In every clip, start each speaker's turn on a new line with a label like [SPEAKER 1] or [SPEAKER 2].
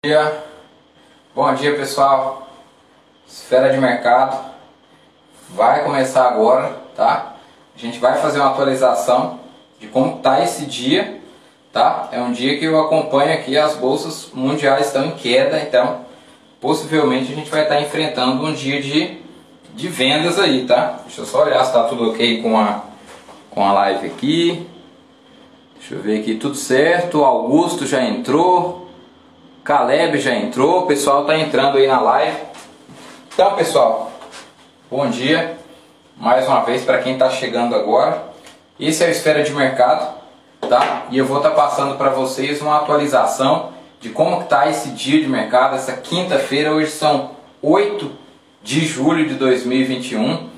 [SPEAKER 1] Bom dia, bom dia pessoal, esfera de mercado vai começar agora, tá? A gente vai fazer uma atualização de como está esse dia, tá? É um dia que eu acompanho aqui as bolsas mundiais estão em queda, então possivelmente a gente vai estar enfrentando um dia de, de vendas aí, tá? Deixa eu só olhar se está tudo ok com a, com a live aqui. Deixa eu ver aqui, tudo certo, Augusto já entrou. Caleb já entrou, o pessoal está entrando aí na live. Então, pessoal, bom dia. Mais uma vez para quem está chegando agora. Esse é o Esfera de Mercado, tá? E eu vou estar tá passando para vocês uma atualização de como está esse dia de mercado, essa quinta-feira. Hoje são 8 de julho de 2021.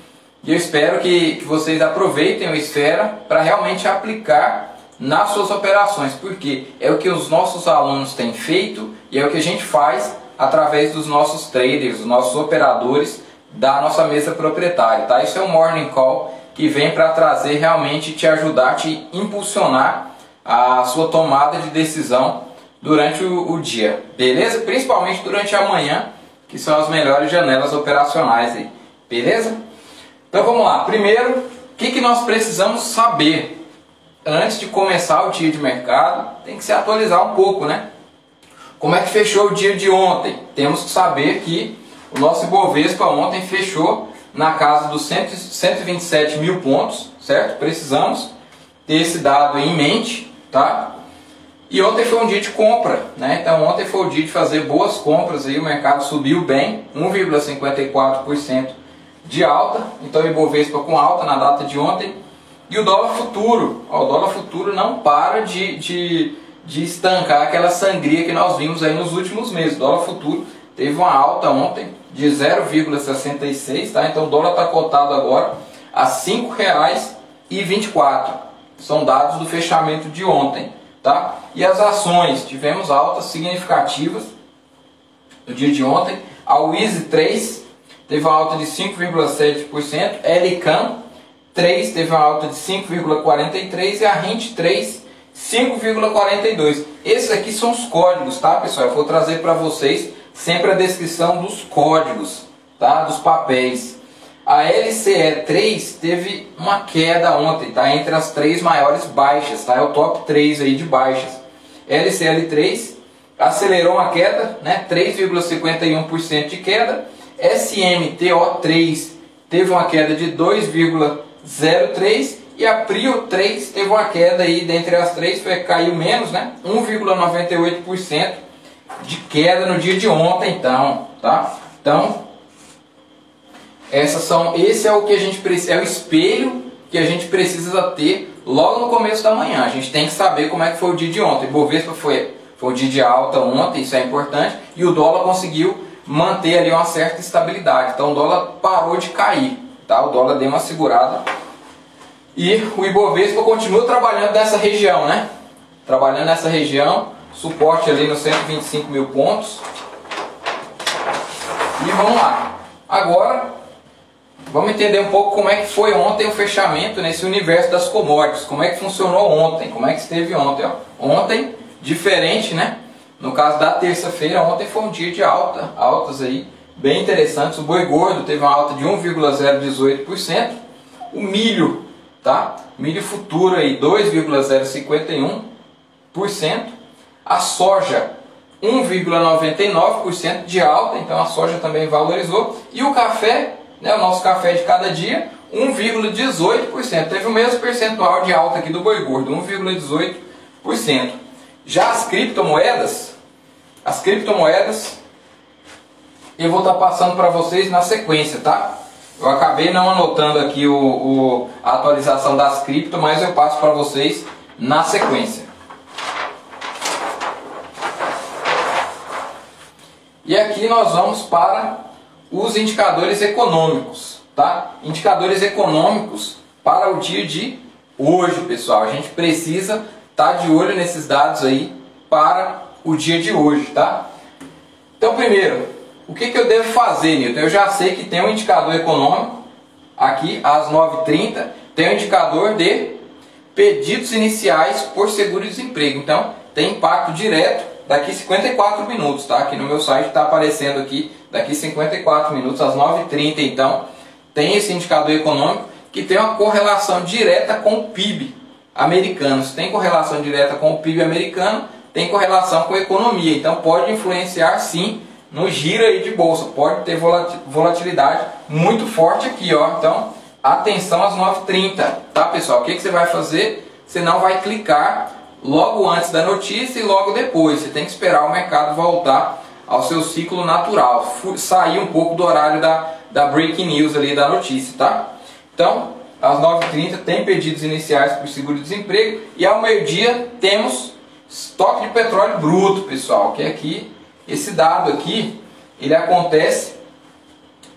[SPEAKER 1] E eu espero que, que vocês aproveitem o Esfera para realmente aplicar nas suas operações, porque é o que os nossos alunos têm feito e é o que a gente faz através dos nossos traders, dos nossos operadores da nossa mesa proprietária. Tá? Isso é um morning call que vem para trazer realmente te ajudar, te impulsionar a sua tomada de decisão durante o, o dia, beleza? Principalmente durante a manhã, que são as melhores janelas operacionais aí, beleza? Então vamos lá. Primeiro, o que, que nós precisamos saber antes de começar o dia de mercado, tem que se atualizar um pouco, né? Como é que fechou o dia de ontem? Temos que saber que o nosso Ibovespa ontem fechou na casa dos 127 mil pontos, certo? Precisamos ter esse dado em mente, tá? E ontem foi um dia de compra, né? Então ontem foi o dia de fazer boas compras aí, o mercado subiu bem, 1,54% de alta. Então o Ibovespa com alta na data de ontem e o dólar futuro, ó, o dólar futuro não para de, de, de estancar aquela sangria que nós vimos aí nos últimos meses. O dólar futuro teve uma alta ontem de 0,66, tá? Então o dólar está cotado agora a R$ 5,24. São dados do fechamento de ontem, tá? E as ações, tivemos altas significativas no dia de ontem. A Wiz 3 teve uma alta de 5,7%, Elicam 3 teve uma alta de 5,43 e a Rent 3 5,42. Esses aqui são os códigos, tá, pessoal? Eu vou trazer para vocês sempre a descrição dos códigos, tá? Dos papéis. A LCE 3 teve uma queda ontem, tá? Entre as três maiores baixas, tá? É o top 3 aí de baixas. LCL 3 acelerou uma queda, né? 3,51% de queda. SMTO 3 teve uma queda de 2,51%. 0,3 e a Prio 3 teve uma queda aí dentre as três, foi, caiu menos, né? 1,98% de queda no dia de ontem, então, tá? Então, essas são, esse é o que a gente precisa, é o espelho que a gente precisa ter logo no começo da manhã. A gente tem que saber como é que foi o dia de ontem. Bovespa foi, foi o dia de alta ontem, isso é importante, e o dólar conseguiu manter ali uma certa estabilidade. Então o dólar parou de cair tá? O dólar deu uma segurada. E o Ibovespa continua trabalhando nessa região, né? Trabalhando nessa região, suporte ali nos 125 mil pontos. E vamos lá. Agora, vamos entender um pouco como é que foi ontem o fechamento nesse universo das commodities. Como é que funcionou ontem, como é que esteve ontem. Ó. Ontem, diferente, né? No caso da terça-feira, ontem foi um dia de alta, altas aí bem interessantes. O boi gordo teve uma alta de 1,018%. O milho, tá? Milho futuro aí 2,051%. A soja 1,99% de alta, então a soja também valorizou. E o café, né, o nosso café de cada dia, 1,18%. Teve o mesmo percentual de alta aqui do boi gordo, 1,18%. Já as criptomoedas, as criptomoedas eu vou estar tá passando para vocês na sequência, tá? Eu acabei não anotando aqui o, o a atualização das cripto, mas eu passo para vocês na sequência. E aqui nós vamos para os indicadores econômicos, tá? Indicadores econômicos para o dia de hoje, pessoal. A gente precisa estar tá de olho nesses dados aí para o dia de hoje, tá? Então, primeiro, o que, que eu devo fazer, Nilton? Eu já sei que tem um indicador econômico, aqui às 9h30, tem um indicador de pedidos iniciais por seguro-desemprego. Então, tem impacto direto daqui 54 minutos, tá? Aqui no meu site está aparecendo aqui, daqui 54 minutos, às 9h30, então, tem esse indicador econômico que tem uma correlação direta com o PIB americano. Se tem correlação direta com o PIB americano, tem correlação com a economia. Então pode influenciar sim no giro aí de bolsa. Pode ter volatilidade muito forte aqui, ó. Então, atenção às 9h30, tá pessoal? O que, que você vai fazer? Você não vai clicar logo antes da notícia e logo depois. Você tem que esperar o mercado voltar ao seu ciclo natural, sair um pouco do horário da, da breaking news ali da notícia, tá? Então, às 9h30 tem pedidos iniciais para o seguro-desemprego e ao meio-dia temos estoque de petróleo bruto, pessoal, que é aqui, esse dado aqui, ele acontece,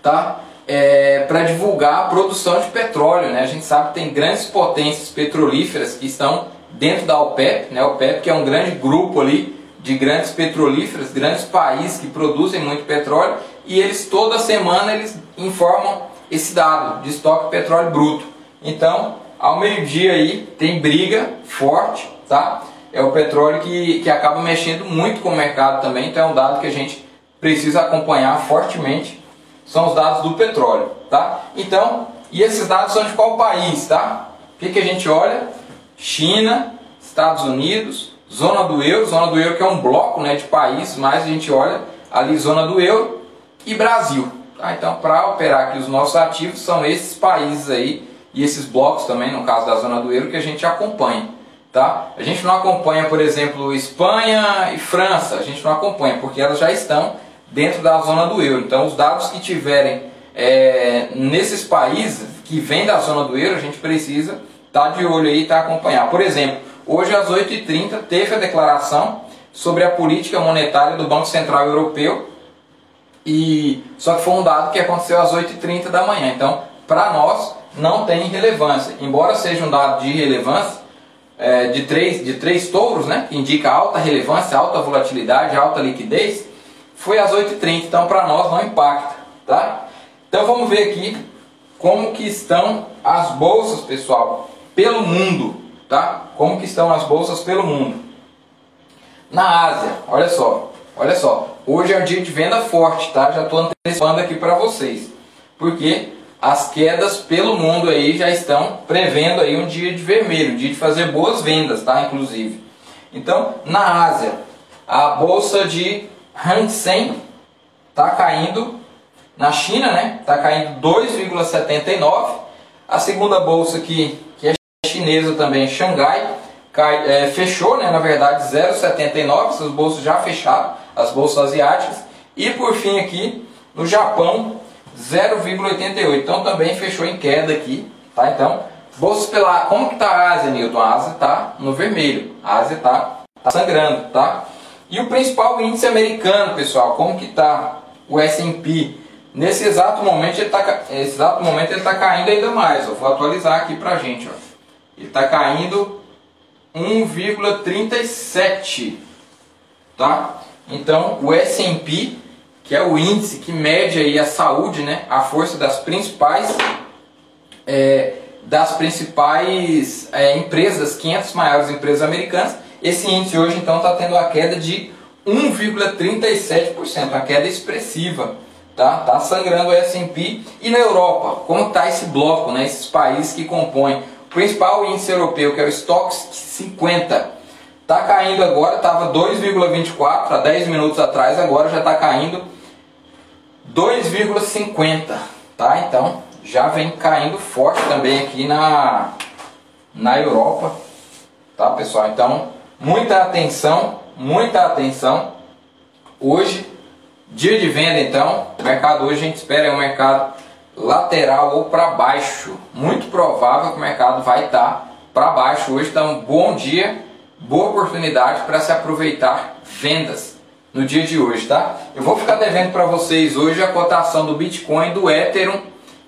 [SPEAKER 1] tá? É, para divulgar a produção de petróleo, né? A gente sabe que tem grandes potências petrolíferas que estão dentro da OPEP, né? OPEP que é um grande grupo ali de grandes petrolíferas, grandes países que produzem muito petróleo e eles toda semana eles informam esse dado de estoque de petróleo bruto. Então, ao meio-dia aí tem briga forte, tá? É o petróleo que, que acaba mexendo muito com o mercado também, então é um dado que a gente precisa acompanhar fortemente. São os dados do petróleo, tá? Então, e esses dados são de qual país, tá? O que, que a gente olha? China, Estados Unidos, zona do euro, zona do euro que é um bloco né, de países, mas a gente olha ali zona do euro e Brasil. Tá? Então, para operar aqui os nossos ativos, são esses países aí e esses blocos também, no caso da zona do euro, que a gente acompanha. Tá? A gente não acompanha, por exemplo, Espanha e França, a gente não acompanha, porque elas já estão dentro da zona do euro. Então, os dados que tiverem é, nesses países que vêm da zona do euro, a gente precisa estar tá de olho aí e tá acompanhar. Por exemplo, hoje às 8h30 teve a declaração sobre a política monetária do Banco Central Europeu, e só que foi um dado que aconteceu às 8h30 da manhã. Então, para nós, não tem relevância. Embora seja um dado de relevância, é, de, três, de três touros, né, que indica alta relevância, alta volatilidade, alta liquidez, foi às 8h30, então para nós não impacta. Tá? Então vamos ver aqui como que estão as bolsas, pessoal, pelo mundo. Tá? Como que estão as bolsas pelo mundo. Na Ásia, olha só, olha só, hoje é um dia de venda forte, tá? Já estou antecipando aqui para vocês. Porque as quedas pelo mundo aí já estão prevendo aí um dia de vermelho, um dia de fazer boas vendas, tá? Inclusive. Então, na Ásia, a bolsa de Hang Seng está caindo, na China, né? Está caindo 2,79. A segunda bolsa que, que é chinesa também, Xangai, cai, é, fechou, né? Na verdade, 0,79. Essas bolsas já fecharam, as bolsas asiáticas. E por fim aqui, no Japão, 0,88. Então também fechou em queda aqui, tá? Então, bolsas pela como que tá a Ásia, Newton? A Ásia tá no vermelho. A Ásia tá, tá sangrando, tá? E o principal índice americano, pessoal, como que tá o S&P? Nesse exato momento ele tá exato momento ele tá caindo ainda mais, Eu Vou atualizar aqui pra gente, ó. Ele tá caindo 1,37, tá? Então, o S&P que é o índice que mede aí a saúde, né, a força das principais é, das principais é, empresas, das 500 maiores empresas americanas. Esse índice hoje então está tendo a queda de 1,37%, uma queda expressiva. Tá, tá sangrando o S&P e na Europa, como está esse bloco, né, esses países que compõem. O principal índice europeu, que é o Stoxx 50, está caindo agora, estava 2,24 há 10 minutos atrás, agora já está caindo 2,50, tá? Então já vem caindo forte também aqui na, na Europa, tá pessoal? Então muita atenção, muita atenção. Hoje, dia de venda então, o mercado hoje a gente espera é um mercado lateral ou para baixo. Muito provável que o mercado vai estar tá para baixo hoje, então bom dia, boa oportunidade para se aproveitar vendas no dia de hoje, tá? Eu vou ficar devendo para vocês hoje a cotação do Bitcoin, do Ethereum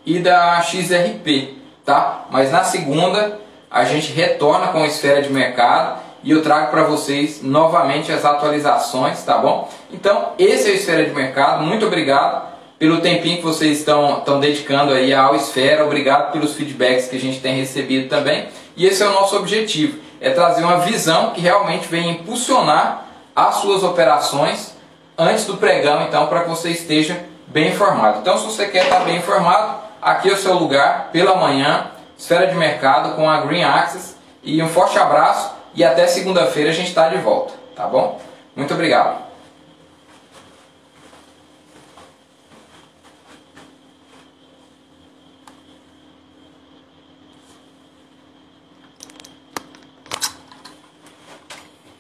[SPEAKER 1] e da XRP, tá? Mas na segunda a gente retorna com a esfera de mercado e eu trago para vocês novamente as atualizações, tá bom? Então, esse é o Esfera de Mercado. Muito obrigado pelo tempinho que vocês estão, estão dedicando aí ao Esfera. Obrigado pelos feedbacks que a gente tem recebido também. E esse é o nosso objetivo, é trazer uma visão que realmente venha impulsionar as suas operações antes do pregão, então, para que você esteja bem informado. Então, se você quer estar bem informado, aqui é o seu lugar, pela manhã, Esfera de Mercado com a Green Access. E um forte abraço e até segunda-feira a gente está de volta, tá bom? Muito obrigado.